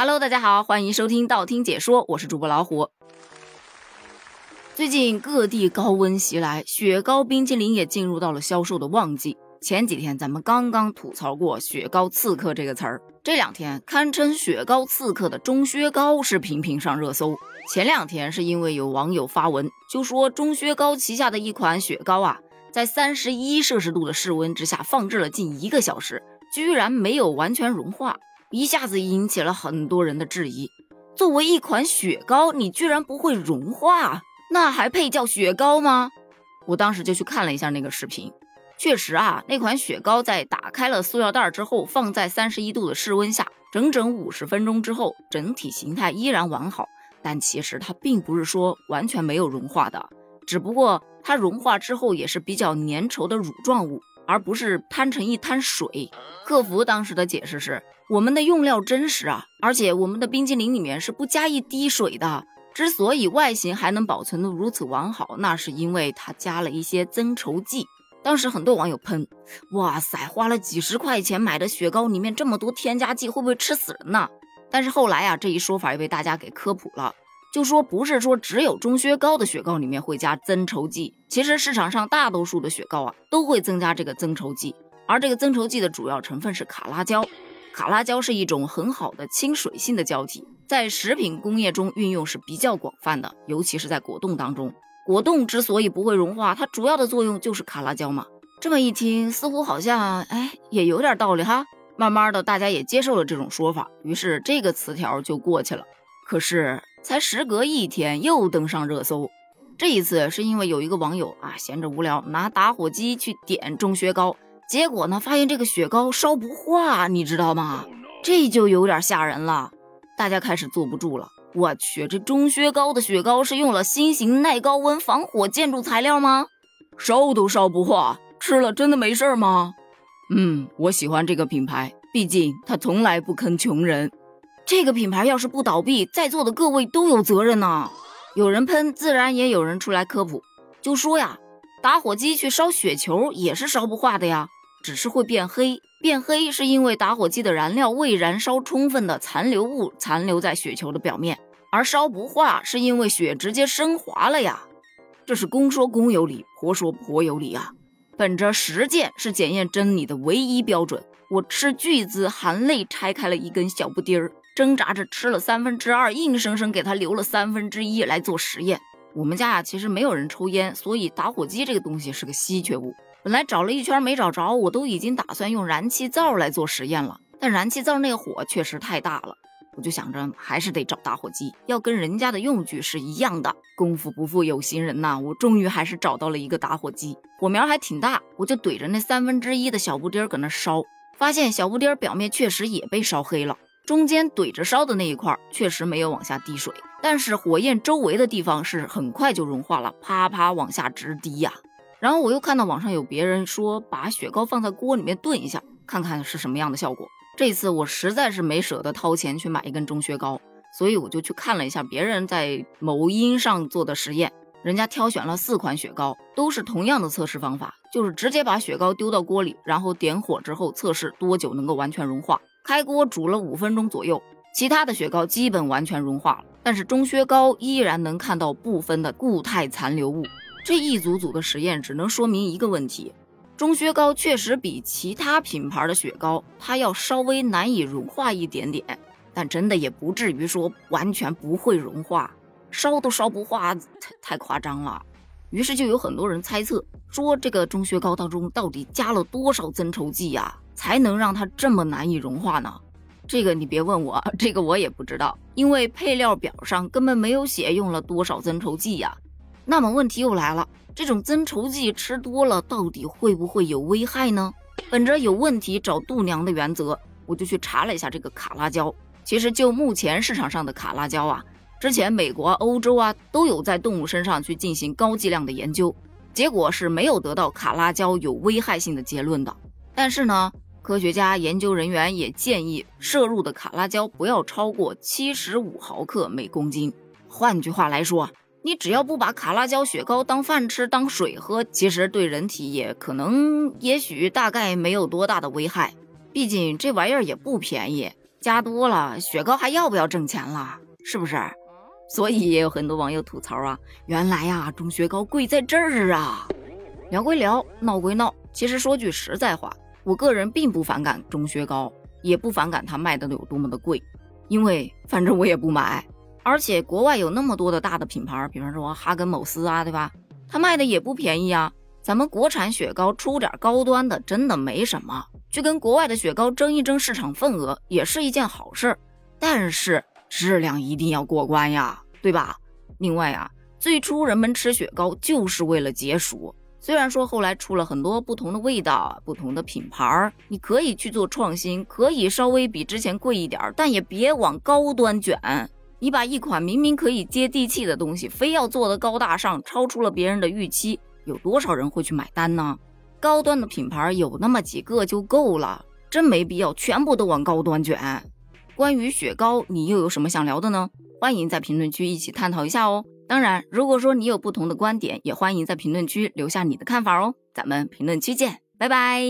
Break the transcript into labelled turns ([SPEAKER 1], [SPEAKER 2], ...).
[SPEAKER 1] Hello，大家好，欢迎收听道听解说，我是主播老虎。最近各地高温袭来，雪糕冰淇淋也进入到了销售的旺季。前几天咱们刚刚吐槽过“雪糕刺客”这个词儿，这两天堪称“雪糕刺客”的钟薛高是频频上热搜。前两天是因为有网友发文，就说钟薛高旗下的一款雪糕啊，在三十一摄氏度的室温之下放置了近一个小时，居然没有完全融化，一下子引起了很多人的质疑。作为一款雪糕，你居然不会融化，那还配叫雪糕吗？我当时就去看了一下那个视频。确实啊，那款雪糕在打开了塑料袋之后，放在三十一度的室温下，整整五十分钟之后，整体形态依然完好。但其实它并不是说完全没有融化的，只不过它融化之后也是比较粘稠的乳状物，而不是摊成一滩水。客服当时的解释是：我们的用料真实啊，而且我们的冰激凌里面是不加一滴水的。之所以外形还能保存的如此完好，那是因为它加了一些增稠剂。当时很多网友喷，哇塞，花了几十块钱买的雪糕里面这么多添加剂，会不会吃死人呢？但是后来啊，这一说法也被大家给科普了，就说不是说只有钟薛高的雪糕里面会加增稠剂，其实市场上大多数的雪糕啊都会增加这个增稠剂，而这个增稠剂的主要成分是卡拉胶。卡拉胶是一种很好的亲水性的胶体，在食品工业中运用是比较广泛的，尤其是在果冻当中。果冻之所以不会融化，它主要的作用就是卡拉胶嘛。这么一听，似乎好像哎也有点道理哈。慢慢的，大家也接受了这种说法，于是这个词条就过去了。可是才时隔一天，又登上热搜。这一次是因为有一个网友啊，闲着无聊拿打火机去点钟薛高，结果呢发现这个雪糕烧不化，你知道吗？这就有点吓人了。大家开始坐不住了。我去，这钟薛高的雪糕是用了新型耐高温防火建筑材料吗？烧都烧不化，吃了真的没事吗？嗯，我喜欢这个品牌，毕竟它从来不坑穷人。这个品牌要是不倒闭，在座的各位都有责任呐。有人喷，自然也有人出来科普，就说呀，打火机去烧雪球也是烧不化的呀，只是会变黑。变黑是因为打火机的燃料未燃烧充分的残留物残留在雪球的表面。而烧不化是因为雪直接升华了呀，这是公说公有理，婆说婆有理啊。本着实践是检验真理的唯一标准，我斥巨资含泪拆开了一根小布丁儿，挣扎着吃了三分之二，硬生生给他留了三分之一来做实验。我们家啊其实没有人抽烟，所以打火机这个东西是个稀缺物。本来找了一圈没找着，我都已经打算用燃气灶来做实验了，但燃气灶那个火确实太大了。我就想着还是得找打火机，要跟人家的用具是一样的。功夫不负有心人呐，我终于还是找到了一个打火机，火苗还挺大。我就怼着那三分之一的小布丁搁那烧，发现小布丁表面确实也被烧黑了，中间怼着烧的那一块确实没有往下滴水，但是火焰周围的地方是很快就融化了，啪啪往下直滴呀。然后我又看到网上有别人说，把雪糕放在锅里面炖一下，看看是什么样的效果。这次我实在是没舍得掏钱去买一根钟薛高，所以我就去看了一下别人在某音上做的实验。人家挑选了四款雪糕，都是同样的测试方法，就是直接把雪糕丢到锅里，然后点火之后测试多久能够完全融化。开锅煮了五分钟左右，其他的雪糕基本完全融化了，但是钟薛高依然能看到部分的固态残留物。这一组组的实验只能说明一个问题。钟薛高确实比其他品牌的雪糕，它要稍微难以融化一点点，但真的也不至于说完全不会融化，烧都烧不化，太太夸张了。于是就有很多人猜测，说这个钟薛高当中到底加了多少增稠剂呀，才能让它这么难以融化呢？这个你别问我，这个我也不知道，因为配料表上根本没有写用了多少增稠剂呀。那么问题又来了，这种增稠剂吃多了到底会不会有危害呢？本着有问题找度娘的原则，我就去查了一下这个卡拉胶。其实就目前市场上的卡拉胶啊，之前美国、欧洲啊都有在动物身上去进行高剂量的研究，结果是没有得到卡拉胶有危害性的结论的。但是呢，科学家研究人员也建议摄入的卡拉胶不要超过七十五毫克每公斤。换句话来说。你只要不把卡拉胶雪糕当饭吃、当水喝，其实对人体也可能、也许、大概没有多大的危害。毕竟这玩意儿也不便宜，加多了，雪糕还要不要挣钱了？是不是？所以也有很多网友吐槽啊，原来呀，种雪糕贵在这儿啊。聊归聊，闹归闹，其实说句实在话，我个人并不反感种雪糕，也不反感它卖的有多么的贵，因为反正我也不买。而且国外有那么多的大的品牌，比方说哈根某斯啊，对吧？它卖的也不便宜啊。咱们国产雪糕出点高端的，真的没什么。去跟国外的雪糕争一争市场份额，也是一件好事。但是质量一定要过关呀，对吧？另外啊，最初人们吃雪糕就是为了解暑。虽然说后来出了很多不同的味道、不同的品牌，你可以去做创新，可以稍微比之前贵一点，但也别往高端卷。你把一款明明可以接地气的东西，非要做得高大上，超出了别人的预期，有多少人会去买单呢？高端的品牌有那么几个就够了，真没必要全部都往高端卷。关于雪糕，你又有什么想聊的呢？欢迎在评论区一起探讨一下哦。当然，如果说你有不同的观点，也欢迎在评论区留下你的看法哦。咱们评论区见，拜拜。